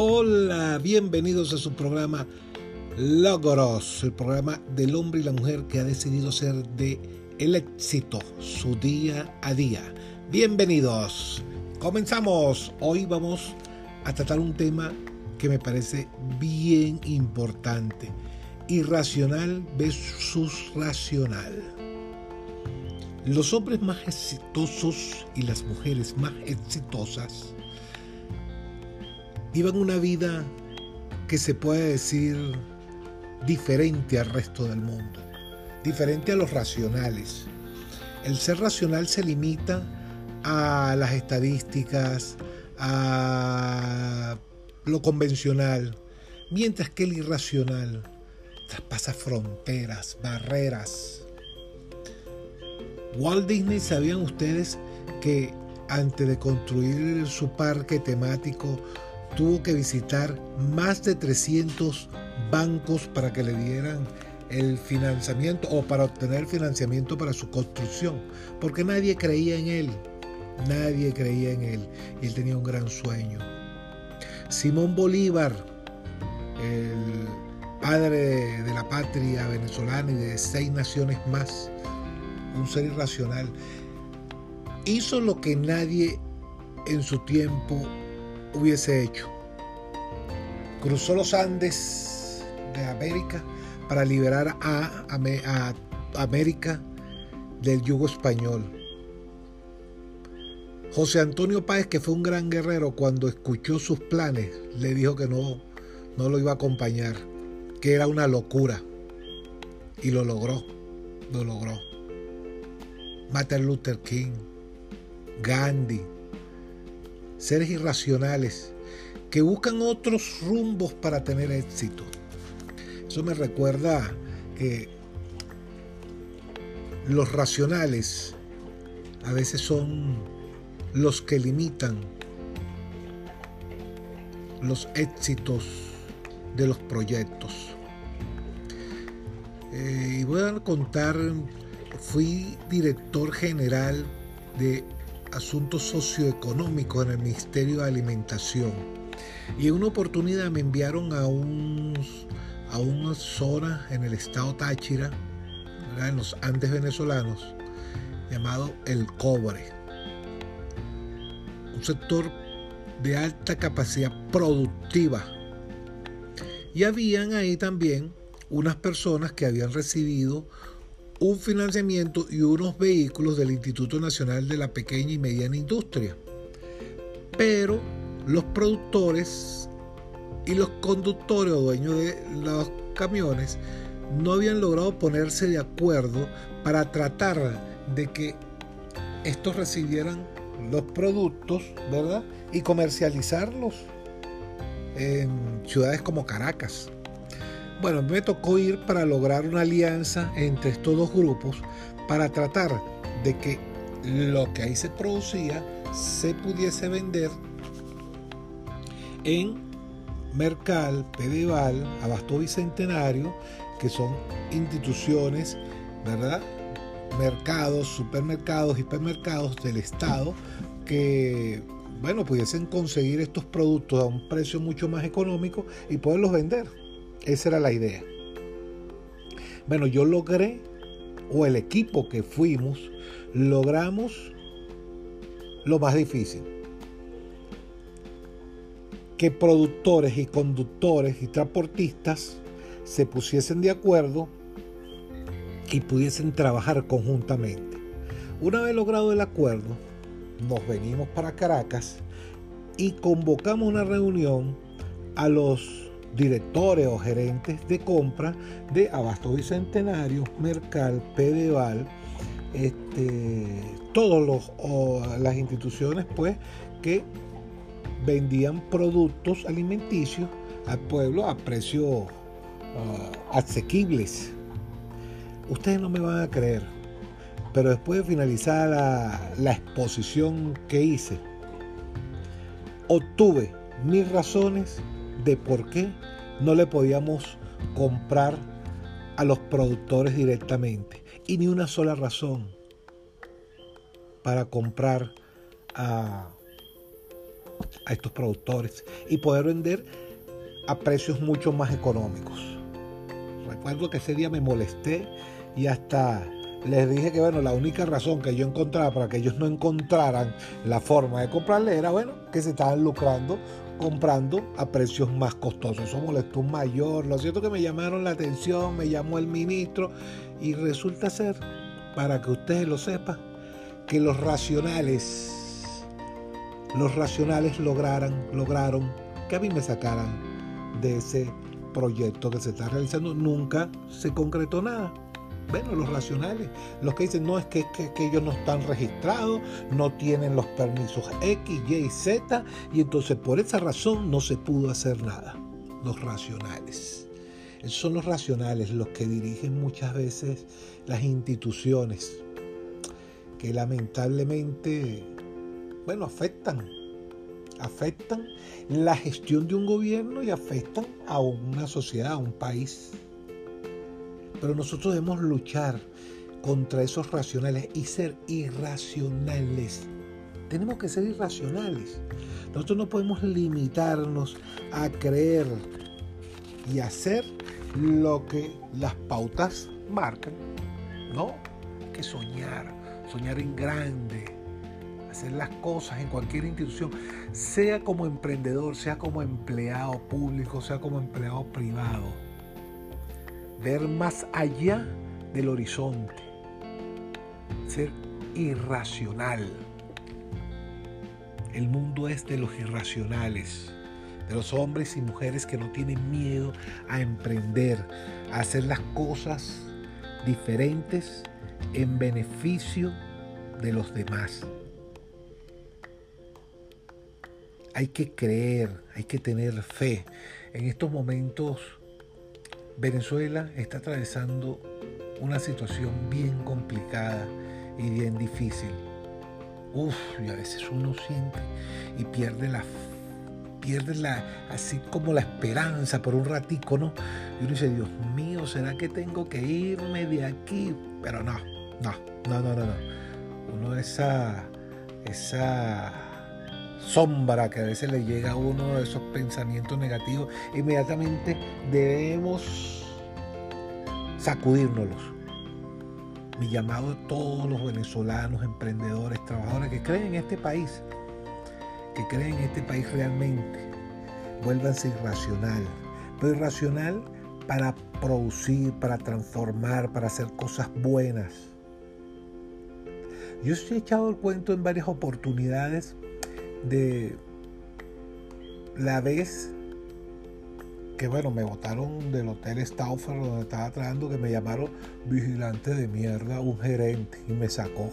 Hola, bienvenidos a su programa Logros, el programa del hombre y la mujer que ha decidido ser de el éxito su día a día. Bienvenidos. Comenzamos. Hoy vamos a tratar un tema que me parece bien importante. Irracional versus racional. Los hombres más exitosos y las mujeres más exitosas vivan una vida que se puede decir diferente al resto del mundo, diferente a los racionales. El ser racional se limita a las estadísticas, a lo convencional, mientras que el irracional traspasa fronteras, barreras. Walt Disney, ¿sabían ustedes que antes de construir su parque temático tuvo que visitar más de 300 bancos para que le dieran el financiamiento o para obtener financiamiento para su construcción, porque nadie creía en él, nadie creía en él y él tenía un gran sueño. Simón Bolívar, el padre de la patria venezolana y de seis naciones más, un ser irracional, hizo lo que nadie en su tiempo hubiese hecho. Cruzó los Andes de América para liberar a, América del yugo español. José Antonio Páez, que fue un gran guerrero, cuando escuchó sus planes, le dijo que no, no lo iba a acompañar, que era una locura. Y lo logró, lo logró. Martin Luther King, Gandhi, seres irracionales que buscan otros rumbos para tener éxito. Eso me recuerda que los racionales a veces son los que limitan los éxitos de los proyectos. Eh, y voy a contar, fui director general de asuntos socioeconómicos en el Ministerio de Alimentación. Y en una oportunidad me enviaron a, un, a una zona en el estado Táchira, en los Andes venezolanos, llamado El Cobre. Un sector de alta capacidad productiva. Y habían ahí también unas personas que habían recibido un financiamiento y unos vehículos del Instituto Nacional de la Pequeña y Mediana Industria. Pero los productores y los conductores o dueños de los camiones no habían logrado ponerse de acuerdo para tratar de que estos recibieran los productos, ¿verdad? Y comercializarlos en ciudades como Caracas. Bueno, me tocó ir para lograr una alianza entre estos dos grupos para tratar de que lo que ahí se producía se pudiese vender en Mercal, Pedeval, Abasto Bicentenario, que son instituciones, ¿verdad? Mercados, supermercados, hipermercados del Estado que, bueno, pudiesen conseguir estos productos a un precio mucho más económico y poderlos vender. Esa era la idea. Bueno, yo logré, o el equipo que fuimos, logramos lo más difícil. Que productores y conductores y transportistas se pusiesen de acuerdo y pudiesen trabajar conjuntamente. Una vez logrado el acuerdo, nos venimos para Caracas y convocamos una reunión a los directores o gerentes de compra de Abasto Bicentenario, Mercal, Pedeval, este, todas las instituciones pues que vendían productos alimenticios al pueblo a precios ah, asequibles. Ustedes no me van a creer, pero después de finalizar la, la exposición que hice, obtuve mis razones de por qué no le podíamos comprar a los productores directamente. Y ni una sola razón para comprar a, a estos productores y poder vender a precios mucho más económicos. Recuerdo que ese día me molesté y hasta les dije que bueno, la única razón que yo encontraba para que ellos no encontraran la forma de comprarle era bueno, que se estaban lucrando comprando a precios más costosos. Eso molestó un mayor. Lo cierto que me llamaron la atención, me llamó el ministro y resulta ser, para que ustedes lo sepan, que los racionales, los racionales lograran, lograron que a mí me sacaran de ese proyecto que se está realizando. Nunca se concretó nada. Bueno, los racionales, los que dicen, no, es que, ellos no están registrados, no tienen los permisos X, Y, Z, y entonces por esa razón no se pudo hacer nada. Los racionales. Esos son los racionales los que dirigen muchas veces las instituciones, que lamentablemente, bueno, afectan, afectan la gestión de un gobierno y afectan a una sociedad, a un país. Pero nosotros debemos luchar contra esos racionales y ser irracionales. Tenemos que ser irracionales. Nosotros no podemos limitarnos a creer y hacer lo que las pautas marcan. No, hay que soñar, soñar en grande, hacer las cosas en cualquier institución, sea como emprendedor, sea como empleado público, sea como empleado privado ver más allá del horizonte, ser irracional. El mundo es de los irracionales, de los hombres y mujeres que no tienen miedo a emprender, a hacer las cosas diferentes en beneficio de los demás. Hay que creer, hay que tener fe. En estos momentos Venezuela está atravesando una situación bien complicada y bien difícil. Uf, y a veces uno siente y pierde la pierde la así como la esperanza por un ratico, ¿no? Y uno dice, Dios mío, ¿será que tengo que irme de aquí? Pero no, no, no, no, no, no. Uno esa esa sombra que a veces le llega a uno de esos pensamientos negativos, inmediatamente debemos sacudírnoslos. Mi llamado a todos los venezolanos, emprendedores, trabajadores que creen en este país, que creen en este país realmente, vuélvanse irracional, pero irracional para producir, para transformar, para hacer cosas buenas. Yo he echado el cuento en varias oportunidades de la vez que bueno, me botaron del hotel Stauffer donde estaba trabajando, que me llamaron vigilante de mierda, un gerente, y me sacó.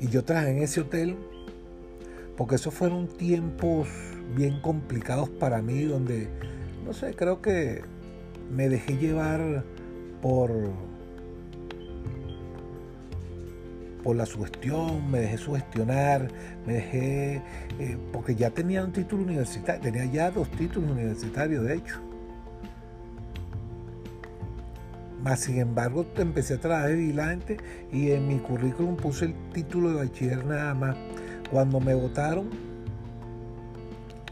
Y yo trabajé en ese hotel porque esos fueron tiempos bien complicados para mí, donde, no sé, creo que me dejé llevar por por la sugestión, me dejé sugestionar, me dejé, eh, porque ya tenía un título universitario, tenía ya dos títulos universitarios de hecho. Más sin embargo, empecé a trabajar vigilante y en mi currículum puse el título de bachiller nada más. Cuando me votaron,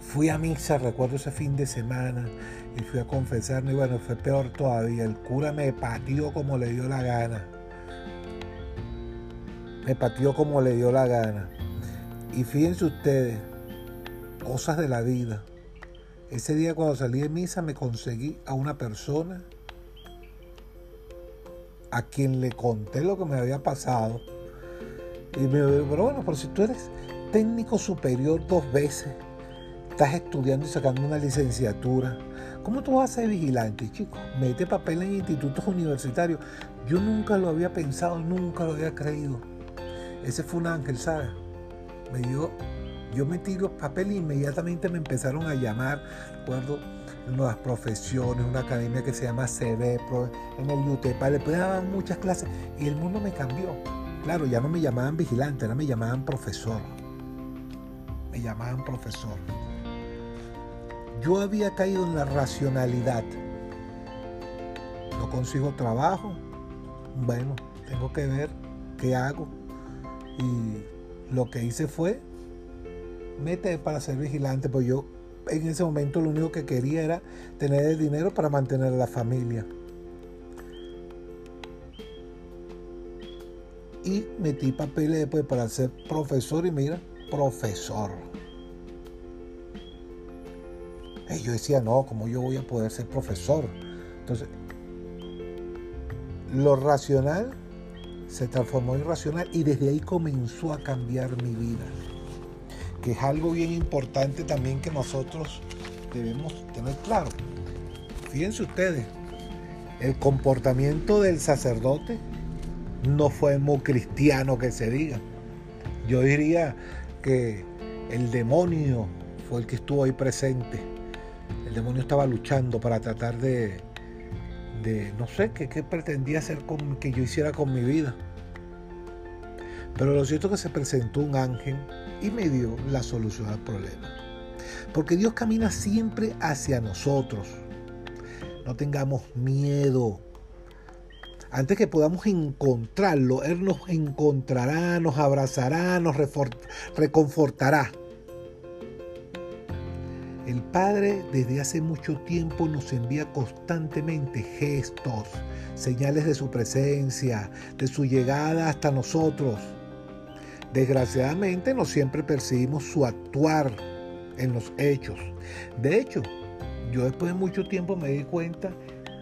fui a misa, recuerdo ese fin de semana, y fui a confesarme, y bueno, fue peor todavía. El cura me patió como le dio la gana me pateó como le dio la gana. Y fíjense ustedes, cosas de la vida. Ese día cuando salí de misa me conseguí a una persona a quien le conté lo que me había pasado. Y me dijo, pero bueno, pero si tú eres técnico superior dos veces, estás estudiando y sacando una licenciatura, ¿cómo tú vas a ser vigilante, chico? Mete papel en institutos universitarios. Yo nunca lo había pensado, nunca lo había creído. Ese fue un ángel, ¿sabes? Me dio, yo metí los papeles e inmediatamente me empezaron a llamar, recuerdo, nuevas profesiones, una academia que se llama CB, en el UTEPA, le daban muchas clases y el mundo me cambió. Claro, ya no me llamaban vigilante, ahora me llamaban profesor. Me llamaban profesor. Yo había caído en la racionalidad. No consigo trabajo. Bueno, tengo que ver qué hago y lo que hice fue mete para ser vigilante, pues yo en ese momento lo único que quería era tener el dinero para mantener a la familia. Y metí papeles después para ser profesor y mira, profesor. Y yo decía, no, ¿cómo yo voy a poder ser profesor? Entonces, lo racional se transformó en irracional y desde ahí comenzó a cambiar mi vida. Que es algo bien importante también que nosotros debemos tener claro. Fíjense ustedes, el comportamiento del sacerdote no fue muy cristiano que se diga. Yo diría que el demonio fue el que estuvo ahí presente. El demonio estaba luchando para tratar de, de no sé, qué, pretendía hacer con, que yo hiciera con mi vida. Pero lo cierto es que se presentó un ángel y me dio la solución al problema. Porque Dios camina siempre hacia nosotros. No tengamos miedo. Antes que podamos encontrarlo, Él nos encontrará, nos abrazará, nos reconfortará. El Padre desde hace mucho tiempo nos envía constantemente gestos, señales de su presencia, de su llegada hasta nosotros. Desgraciadamente no siempre percibimos su actuar en los hechos. De hecho, yo después de mucho tiempo me di cuenta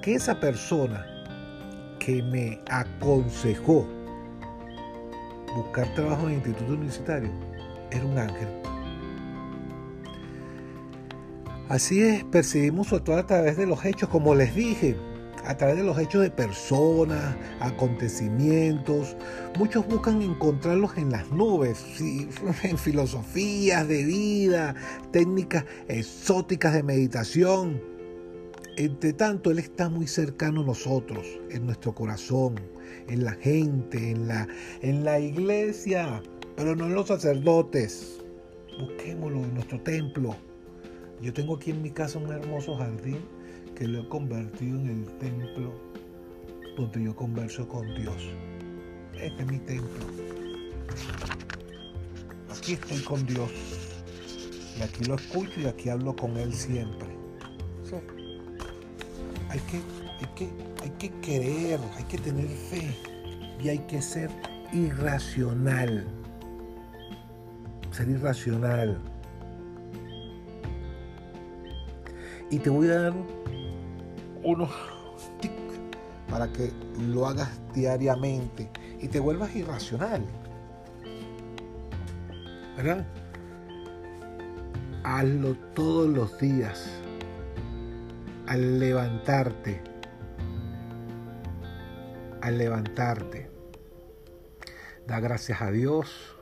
que esa persona que me aconsejó buscar trabajo en el instituto universitario era un ángel. Así es, percibimos su actuar a través de los hechos, como les dije, a través de los hechos de personas, acontecimientos. Muchos buscan encontrarlos en las nubes, en filosofías de vida, técnicas exóticas de meditación. Entre tanto, Él está muy cercano a nosotros, en nuestro corazón, en la gente, en la, en la iglesia, pero no en los sacerdotes. Busquémoslo en nuestro templo. Yo tengo aquí en mi casa un hermoso jardín que lo he convertido en el templo donde yo converso con Dios. Este es mi templo. Aquí estoy con Dios. Y aquí lo escucho y aquí hablo con Él siempre. Hay, que, hay, que, hay que creer, hay que tener fe y hay que ser irracional. Ser irracional. Y te voy a dar unos tics para que lo hagas diariamente y te vuelvas irracional. ¿Verdad? Hazlo todos los días. Al levantarte. Al levantarte. Da gracias a Dios,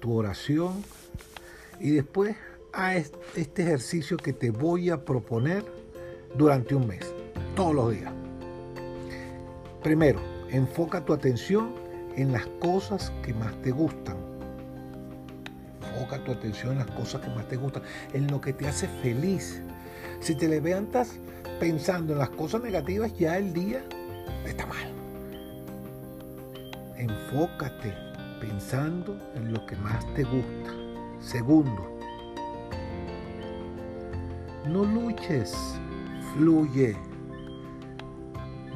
tu oración y después a este ejercicio que te voy a proponer durante un mes, todos los días. Primero, enfoca tu atención en las cosas que más te gustan. Enfoca tu atención en las cosas que más te gustan, en lo que te hace feliz. Si te levantas pensando en las cosas negativas, ya el día está mal. Enfócate pensando en lo que más te gusta. Segundo, no luches, fluye.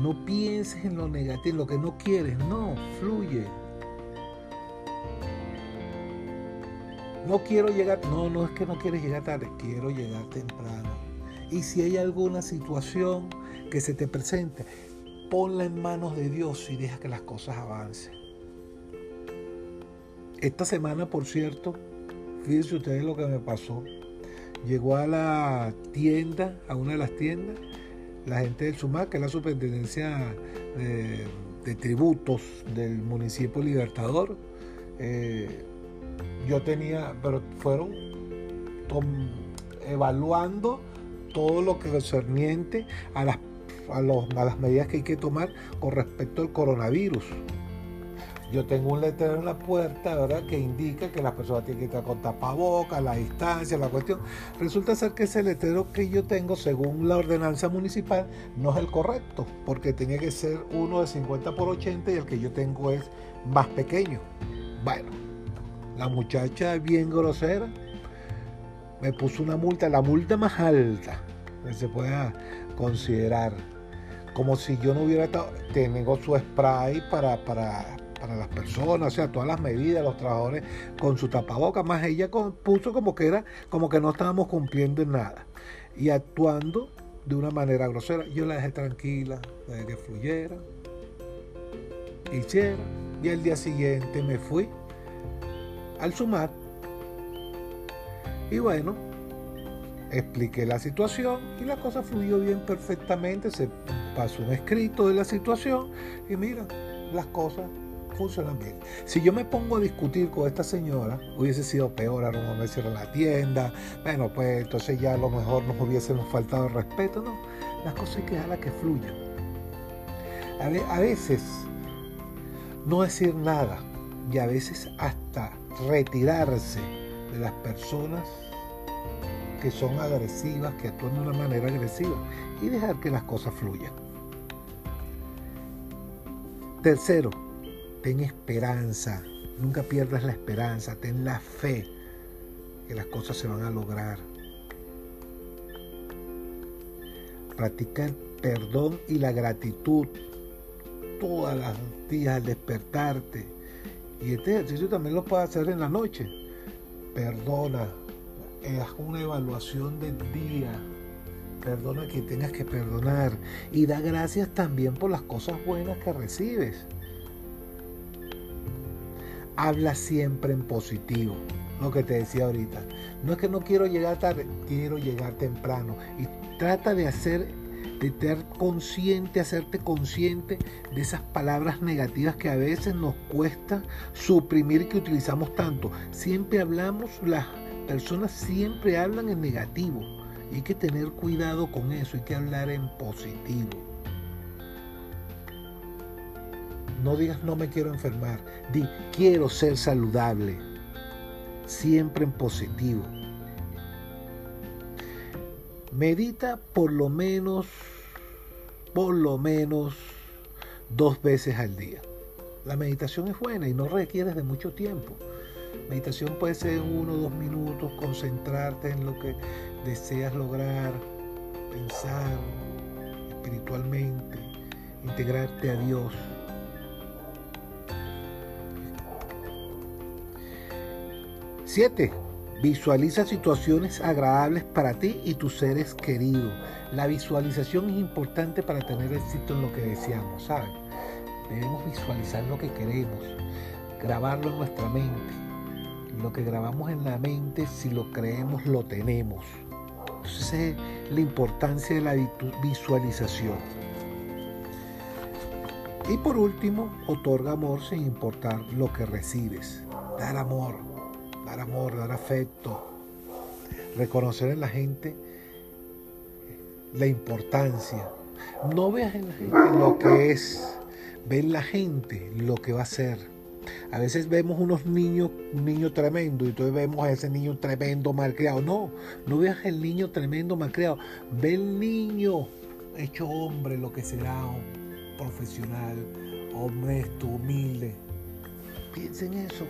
No pienses en lo negativo, lo que no quieres, no, fluye. No quiero llegar, no, no es que no quieres llegar tarde, quiero llegar temprano. Y si hay alguna situación que se te presente, ponla en manos de Dios y deja que las cosas avancen. Esta semana, por cierto, fíjense ustedes lo que me pasó llegó a la tienda, a una de las tiendas, la gente del SUMAC, que es la superintendencia de, tributos del municipio Libertador. Eh, yo tenía, pero fueron evaluando todo lo que concerniente a las, a, a las medidas que hay que tomar con respecto al coronavirus yo tengo un letrero en la puerta, ¿verdad? Que indica que las personas tienen que estar con tapabocas, la distancia, la cuestión. Resulta ser que ese letrero que yo tengo, según la ordenanza municipal, no es el correcto, porque tenía que ser uno de 50 por 80 y el que yo tengo es más pequeño. Bueno, la muchacha bien grosera me puso una multa, la multa más alta que se pueda considerar. Como si yo no hubiera estado, tengo su spray para, para, para las personas, o sea, todas las medidas, los trabajadores con su tapaboca, más ella puso como que era, como que no estábamos cumpliendo en nada. Y actuando de una manera grosera, yo la dejé tranquila, la dejé que fluyera, hiciera, y el día siguiente me fui al sumar. Y bueno, expliqué la situación y la cosa fluyó bien perfectamente. Se pasó un escrito de la situación y mira, las cosas funcionan bien. Si yo me pongo a discutir con esta señora, hubiese sido peor, ahora no me cierran la tienda, bueno, pues entonces ya a lo mejor nos hubiésemos faltado el respeto, no. Las cosas hay que dejarlas que fluyan. A veces no decir nada y a veces hasta retirarse de las personas que son agresivas, que actúan de una manera agresiva y dejar que las cosas fluyan. Tercero, ten esperanza, nunca pierdas la esperanza, ten la fe que las cosas se van a lograr. Practica el perdón y la gratitud todas las días al despertarte. Y este ejercicio también lo puedes hacer en la noche. Perdona, haz una evaluación del día. Perdona que tengas que perdonar. Y da gracias también por las cosas buenas que recibes. Habla siempre en positivo. Lo que te decía ahorita. No es que no quiero llegar tarde, quiero llegar temprano. Y trata de hacer de estar consciente, hacerte consciente de esas palabras negativas que a veces nos cuesta suprimir que utilizamos tanto. Siempre hablamos, las personas siempre hablan en negativo. Y hay que tener cuidado con eso, hay que hablar en positivo. No digas no me quiero enfermar, di quiero ser saludable. Siempre en positivo. Medita por lo menos, por lo menos dos veces al día. La meditación es buena y no requiere de mucho tiempo. Meditación puede ser uno o dos minutos, concentrarte en lo que deseas lograr, pensar espiritualmente, integrarte a Dios. Siete, Visualiza situaciones agradables para ti y tus seres queridos. La visualización es importante para tener éxito en lo que deseamos, ¿sabes? Debemos visualizar lo que queremos, grabarlo en nuestra mente. Lo que grabamos en la mente, si lo creemos, lo tenemos. Entonces es la importancia de la visualización. Y por último, otorga amor sin importar lo que recibes. Dar amor dar amor, dar afecto, reconocer en la gente la importancia. No veas en la gente lo que es, ve en la gente lo que va a ser. A veces vemos unos niños, un niño tremendo, y entonces vemos a ese niño tremendo malcriado. No, no veas el niño tremendo malcriado. Ve el niño hecho hombre, lo que será profesional, honesto, humilde. Piensa en eso.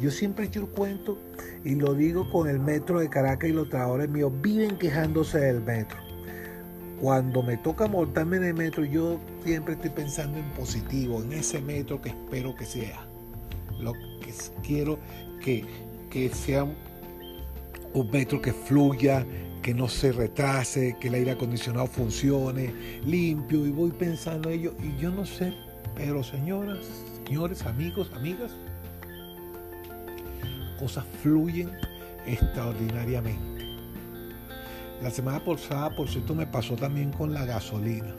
Yo siempre he hecho el cuento y lo digo con el metro de Caracas y los trabajadores míos viven quejándose del metro. Cuando me toca montarme en el metro, yo siempre estoy pensando en positivo, en ese metro que espero que sea. Lo que quiero que, que sea un metro que fluya, que no se retrase, que el aire acondicionado funcione limpio. Y voy pensando en ello. Y yo no sé, pero señoras, señores, amigos, amigas, cosas fluyen extraordinariamente. La semana pasada, por cierto, me pasó también con la gasolina.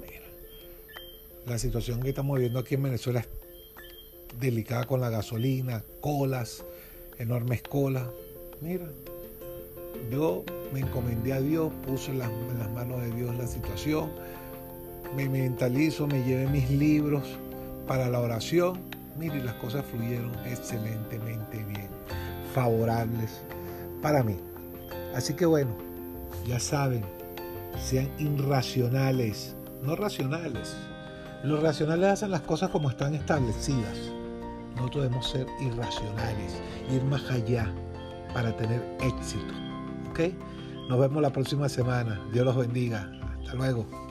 Mira, la situación que estamos viendo aquí en Venezuela es delicada con la gasolina, colas, enormes colas. Mira, yo me encomendé a Dios, puse en las, en las manos de Dios la situación, me mentalizo, me llevé mis libros para la oración Mire, las cosas fluyeron excelentemente bien, favorables para mí. Así que bueno, ya saben, sean irracionales, no racionales. Los racionales hacen las cosas como están establecidas. Nosotros debemos ser irracionales, ir más allá para tener éxito. ¿Ok? Nos vemos la próxima semana. Dios los bendiga. Hasta luego.